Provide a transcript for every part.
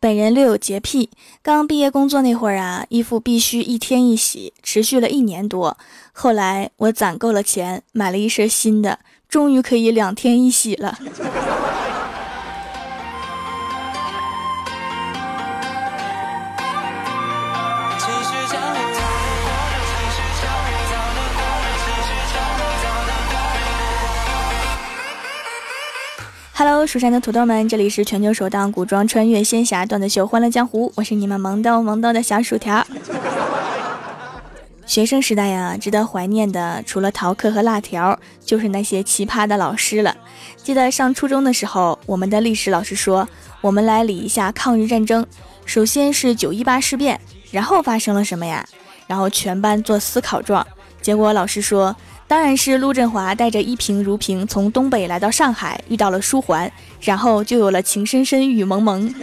本人略有洁癖，刚毕业工作那会儿啊，衣服必须一天一洗，持续了一年多。后来我攒够了钱，买了一身新的，终于可以两天一洗了。Hello，蜀山的土豆们，这里是全球首档古装穿越仙侠段子秀《欢乐江湖》，我是你们萌逗萌逗的小薯条。学生时代呀，值得怀念的除了逃课和辣条，就是那些奇葩的老师了。记得上初中的时候，我们的历史老师说，我们来理一下抗日战争。首先是九一八事变，然后发生了什么呀？然后全班做思考状，结果老师说。当然是陆振华带着一平如萍从东北来到上海，遇到了书桓，然后就有了情深深雨蒙蒙。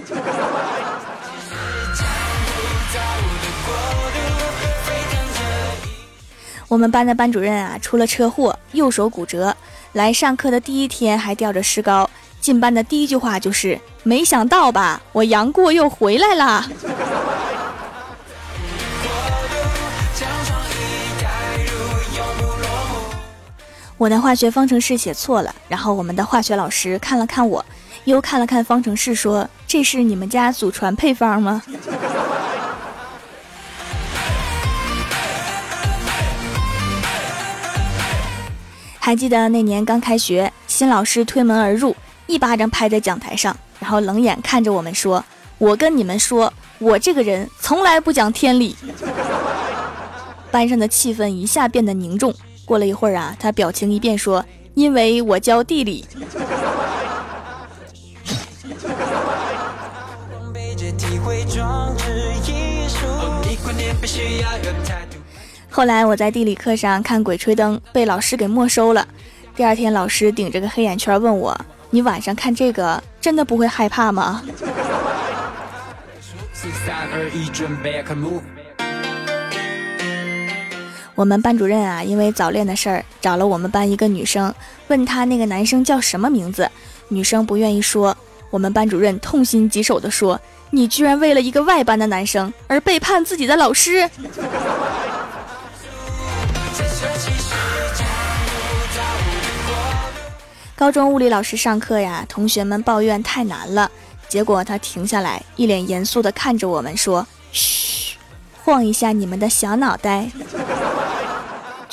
我们班的班主任啊，出了车祸，右手骨折，来上课的第一天还吊着石膏，进班的第一句话就是：“没想到吧，我杨过又回来了。”我的化学方程式写错了，然后我们的化学老师看了看我，又看了看方程式，说：“这是你们家祖传配方吗？” 还记得那年刚开学，新老师推门而入，一巴掌拍在讲台上，然后冷眼看着我们说：“我跟你们说，我这个人从来不讲天理。” 班上的气氛一下变得凝重。过了一会儿啊，他表情一变，说：“因为我教地理。”后来我在地理课上看《鬼吹灯》，被老师给没收了。第二天，老师顶着个黑眼圈问我：“你晚上看这个，真的不会害怕吗？” 我们班主任啊，因为早恋的事儿找了我们班一个女生，问她那个男生叫什么名字。女生不愿意说，我们班主任痛心疾首地说：“你居然为了一个外班的男生而背叛自己的老师。”高中物理老师上课呀，同学们抱怨太难了，结果他停下来，一脸严肃地看着我们说：“嘘，晃一下你们的小脑袋。”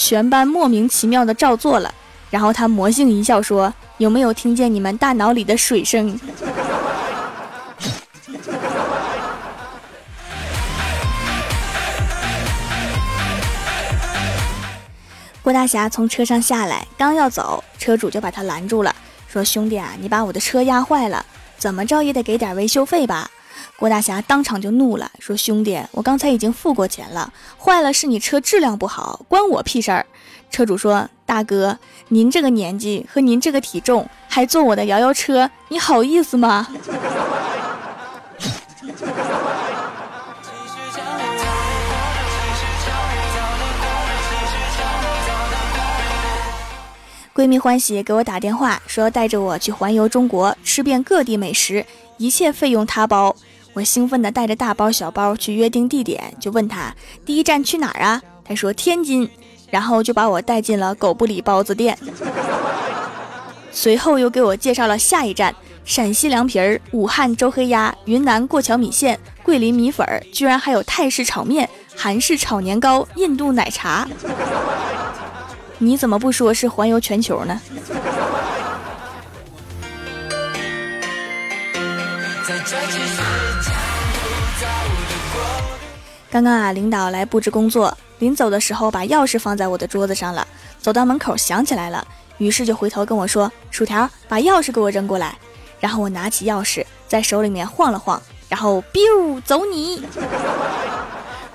全班莫名其妙的照做了，然后他魔性一笑说：“有没有听见你们大脑里的水声？” 郭大侠从车上下来，刚要走，车主就把他拦住了，说：“兄弟啊，你把我的车压坏了，怎么着也得给点维修费吧？”郭大侠当场就怒了，说：“兄弟，我刚才已经付过钱了，坏了是你车质量不好，关我屁事儿。”车主说：“大哥，您这个年纪和您这个体重，还坐我的摇摇车，你好意思吗？” 闺蜜欢喜给我打电话，说带着我去环游中国，吃遍各地美食，一切费用她包。我兴奋地带着大包小包去约定地点，就问他第一站去哪儿啊？他说天津，然后就把我带进了狗不理包子店。随后又给我介绍了下一站：陕西凉皮儿、武汉周黑鸭、云南过桥米线、桂林米粉儿，居然还有泰式炒面、韩式炒年糕、印度奶茶。你怎么不说是环游全球呢？刚刚啊，领导来布置工作，临走的时候把钥匙放在我的桌子上了。走到门口想起来了，于是就回头跟我说：“薯条，把钥匙给我扔过来。”然后我拿起钥匙在手里面晃了晃，然后 biu 走你。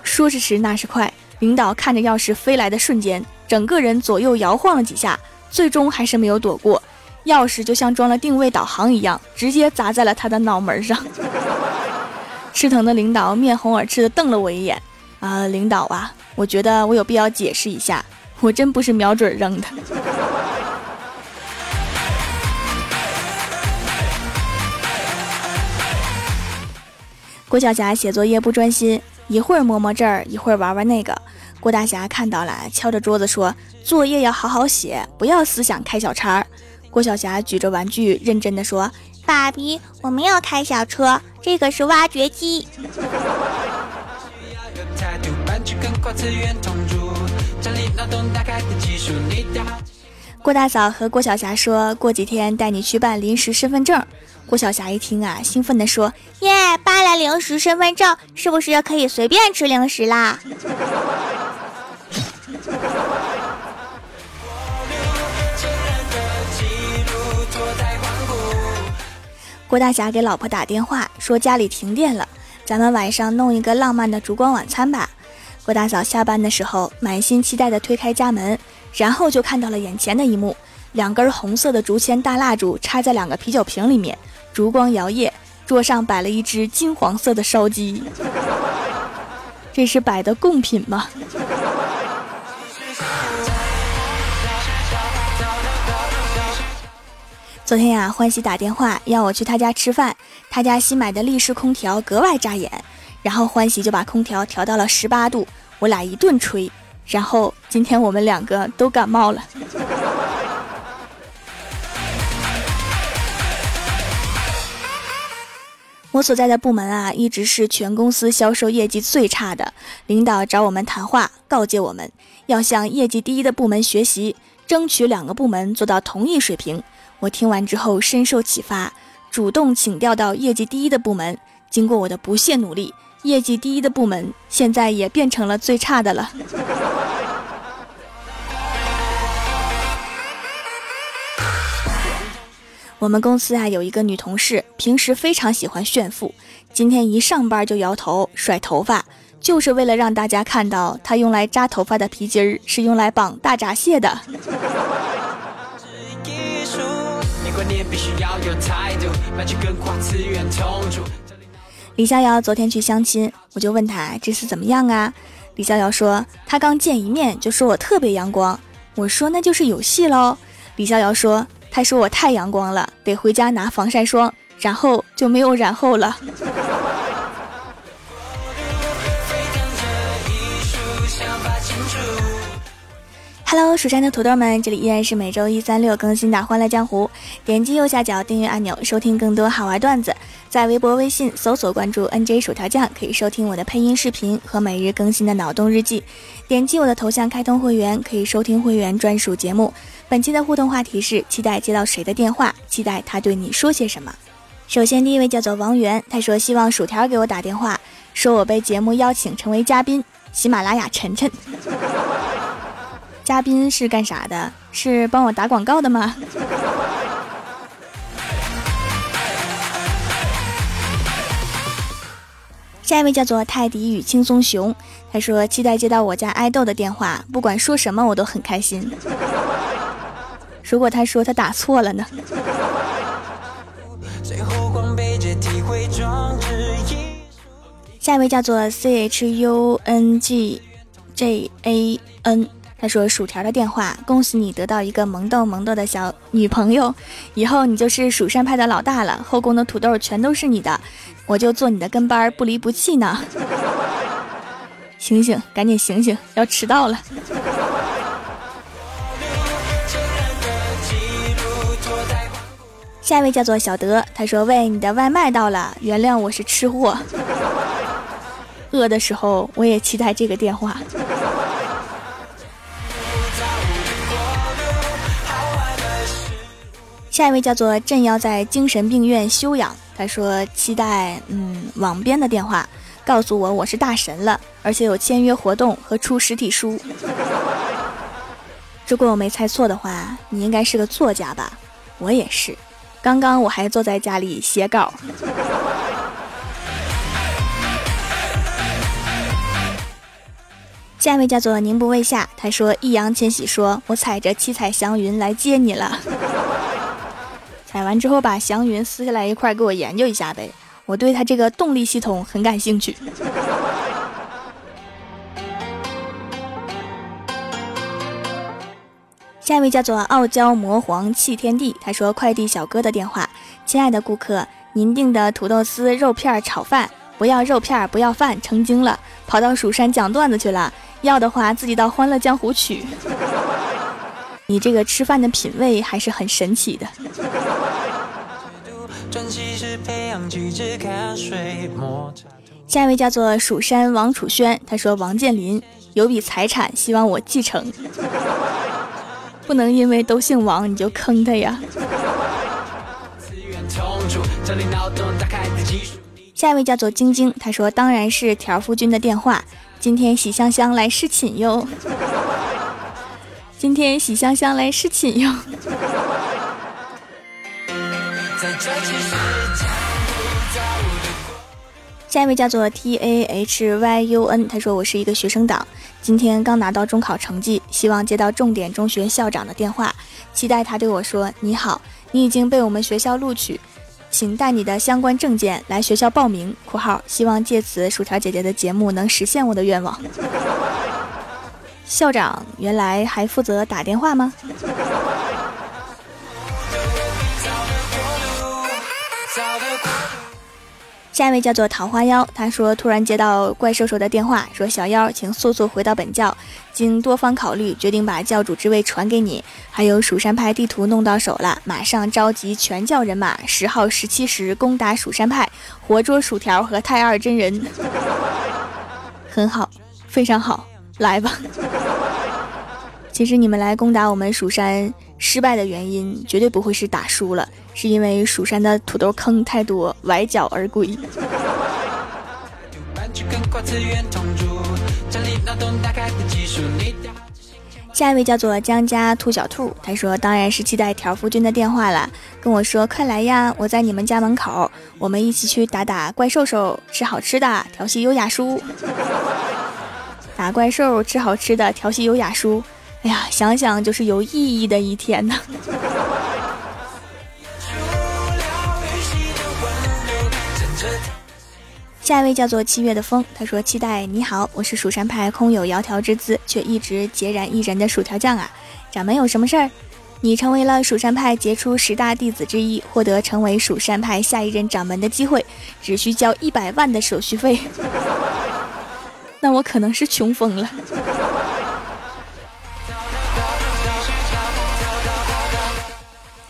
说时迟，那时快，领导看着钥匙飞来的瞬间，整个人左右摇晃了几下，最终还是没有躲过，钥匙就像装了定位导航一样，直接砸在了他的脑门上。吃疼的领导面红耳赤的瞪了我一眼，啊，领导啊，我觉得我有必要解释一下，我真不是瞄准扔的。郭晓霞写作业不专心，一会儿摸摸这儿，一会儿玩玩那个。郭大侠看到了，敲着桌子说：“作业要好好写，不要思想开小差。”郭晓霞举着玩具，认真的说：“爸比，我们要开小车，这个是挖掘机。”郭大嫂和郭晓霞说过几天带你去办临时身份证。郭晓霞一听啊，兴奋地说：“耶，办了临时身份证，是不是可以随便吃零食啦？”郭大侠给老婆打电话说家里停电了，咱们晚上弄一个浪漫的烛光晚餐吧。郭大嫂下班的时候满心期待地推开家门，然后就看到了眼前的一幕：两根红色的竹签大蜡烛插在两个啤酒瓶里面。烛光摇曳，桌上摆了一只金黄色的烧鸡，这是摆的贡品吗？昨天呀，欢喜打电话要我去他家吃饭，他家新买的立式空调格外扎眼，然后欢喜就把空调调到了十八度，我俩一顿吹，然后今天我们两个都感冒了。我所在的部门啊，一直是全公司销售业绩最差的。领导找我们谈话，告诫我们要向业绩第一的部门学习，争取两个部门做到同一水平。我听完之后深受启发，主动请调到业绩第一的部门。经过我的不懈努力，业绩第一的部门现在也变成了最差的了。我们公司啊有一个女同事，平时非常喜欢炫富。今天一上班就摇头甩头发，就是为了让大家看到她用来扎头发的皮筋儿是用来绑大闸蟹的。李逍遥昨天去相亲，我就问他这次怎么样啊？李逍遥说他刚见一面就说我特别阳光。我说那就是有戏喽。李逍遥说。他说我太阳光了，得回家拿防晒霜，然后就没有然后了。Hello，蜀山的土豆们，这里依然是每周一、三、六更新的《欢乐江湖》。点击右下角订阅按钮，收听更多好玩段子。在微博、微信搜索关注 NJ 薯条酱，可以收听我的配音视频和每日更新的脑洞日记。点击我的头像开通会员，可以收听会员专属节目。本期的互动话题是：期待接到谁的电话？期待他对你说些什么？首先，第一位叫做王源，他说希望薯条给我打电话，说我被节目邀请成为嘉宾。喜马拉雅晨晨，嘉宾是干啥的？是帮我打广告的吗？下一位叫做泰迪与轻松熊，他说期待接到我家爱豆的电话，不管说什么我都很开心。如果他说他打错了呢？下一位叫做 C H U N G J A N，他说薯条的电话，恭喜你得到一个萌豆萌豆的小女朋友，以后你就是蜀山派的老大了，后宫的土豆全都是你的，我就做你的跟班，不离不弃呢。醒醒，赶紧醒醒，要迟到了。下一位叫做小德，他说：“喂，你的外卖到了，原谅我是吃货，饿的时候我也期待这个电话。”下一位叫做朕要在精神病院休养，他说：“期待嗯网编的电话，告诉我我是大神了，而且有签约活动和出实体书。如果我没猜错的话，你应该是个作家吧？我也是。”刚刚我还坐在家里写稿。下一位叫做宁不畏夏，他说易烊千玺说：“我踩着七彩祥云来接你了。”买完之后把祥云撕下来一块给我研究一下呗，我对他这个动力系统很感兴趣。下一位叫做傲娇魔皇弃天地，他说：“快递小哥的电话，亲爱的顾客，您订的土豆丝肉片炒饭不要肉片，不要饭，成精了，跑到蜀山讲段子去了。要的话，自己到欢乐江湖取。你这个吃饭的品味还是很神奇的。下一位叫做蜀山王楚轩，他说王健林有笔财产，希望我继承。不能因为都姓王你就坑他呀。下一位叫做晶晶，他说当然是条夫君的电话，今天喜香香来侍寝哟。今天喜香香来侍寝哟。下一位叫做 T A H Y U N，他说我是一个学生党，今天刚拿到中考成绩，希望接到重点中学校长的电话，期待他对我说：“你好，你已经被我们学校录取，请带你的相关证件来学校报名。”（括号希望借此薯条姐姐的节目能实现我的愿望。）校长原来还负责打电话吗？下一位叫做桃花妖，他说突然接到怪兽兽的电话，说小妖，请速速回到本教。经多方考虑，决定把教主之位传给你。还有蜀山派地图弄到手了，马上召集全教人马，十号、十七时攻打蜀山派，活捉薯条和太二真人。很好，非常好，来吧。其实你们来攻打我们蜀山失败的原因，绝对不会是打输了。是因为蜀山的土豆坑太多，崴脚而归。下一位叫做江家兔小兔，他说：“当然是期待条夫君的电话了，跟我说快来呀，我在你们家门口，我们一起去打打怪兽兽，吃好吃的，调戏优雅叔。打怪兽吃好吃的，调戏优雅叔。哎呀，想想就是有意义的一天呢。”下一位叫做七月的风，他说：“期待你好，我是蜀山派空有窈窕之姿，却一直孑然一人的薯条酱啊！掌门有什么事儿？你成为了蜀山派杰出十大弟子之一，获得成为蜀山派下一任掌门的机会，只需交一百万的手续费。那我可能是穷疯了。”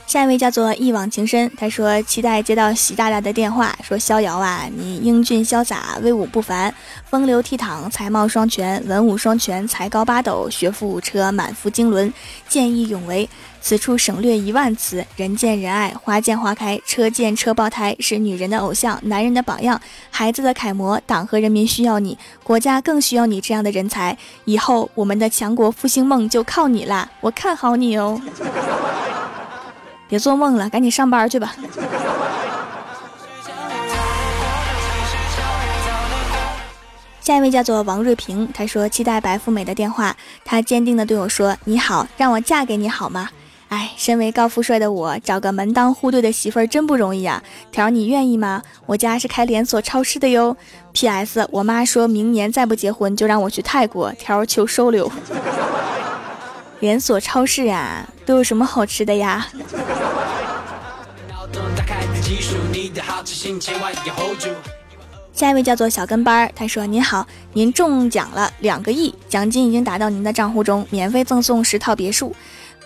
下一位叫做一往情深，他说期待接到习大大的电话，说逍遥啊，你英俊潇洒，威武不凡，风流倜傥，才貌双全，文武双全，才高八斗，学富五车，满腹经纶，见义勇为。此处省略一万词，人见人爱，花见花开，车见车爆胎，是女人的偶像，男人的榜样，孩子的楷模。党和人民需要你，国家更需要你这样的人才。以后我们的强国复兴梦就靠你啦！我看好你哦。别做梦了，赶紧上班去吧。下一位叫做王瑞平，他说期待白富美的电话。他坚定的对我说：“你好，让我嫁给你好吗？”哎，身为高富帅的我，找个门当户对的媳妇儿真不容易啊。条儿，你愿意吗？我家是开连锁超市的哟。P.S. 我妈说明年再不结婚就让我去泰国。条儿，求收留。连锁超市啊，都有什么好吃的呀？下一位叫做小跟班儿，他说：“您好，您中奖了两个亿，奖金已经打到您的账户中，免费赠送十套别墅。”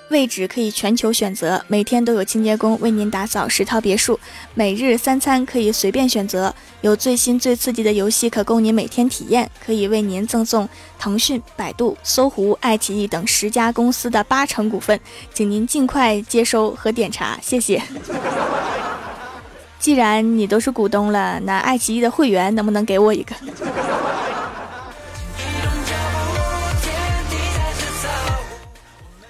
位置可以全球选择，每天都有清洁工为您打扫十套别墅，每日三餐可以随便选择，有最新最刺激的游戏可供您每天体验，可以为您赠送腾讯、百度、搜狐、爱奇艺等十家公司的八成股份，请您尽快接收和点查，谢谢。既然你都是股东了，那爱奇艺的会员能不能给我一个？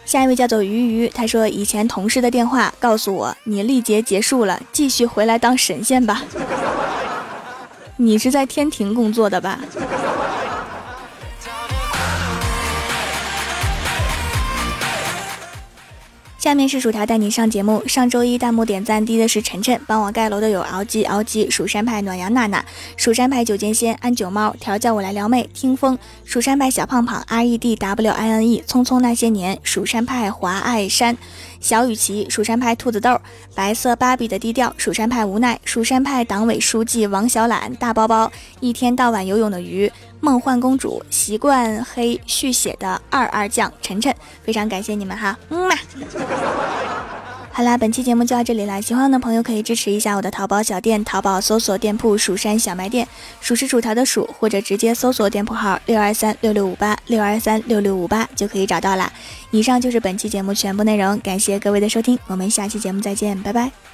下一位叫做鱼鱼，他说以前同事的电话告诉我你历劫结束了，继续回来当神仙吧。你是在天庭工作的吧？下面是薯条带你上节目。上周一弹幕点赞低的是晨晨，帮我盖楼的有敖鸡、敖鸡、蜀山派暖阳娜娜、蜀山派九剑仙安九猫、调教我来撩妹听风、蜀山派小胖胖 R E D W I N E 匆匆那些年、蜀山派华爱山、小雨琦，蜀山派兔子豆，白色芭比的低调，蜀山派无奈，蜀山派党委书记王小懒，大包包，一天到晚游泳的鱼，梦幻公主，习惯黑续写的二二酱，晨晨，非常感谢你们哈，嗯嘛。好啦，本期节目就到这里啦。喜欢的朋友可以支持一下我的淘宝小店，淘宝搜索店铺“蜀山小卖店”，数是薯条的数，或者直接搜索店铺号六二三六六五八六二三六六五八就可以找到啦。以上就是本期节目全部内容，感谢各位的收听，我们下期节目再见，拜拜。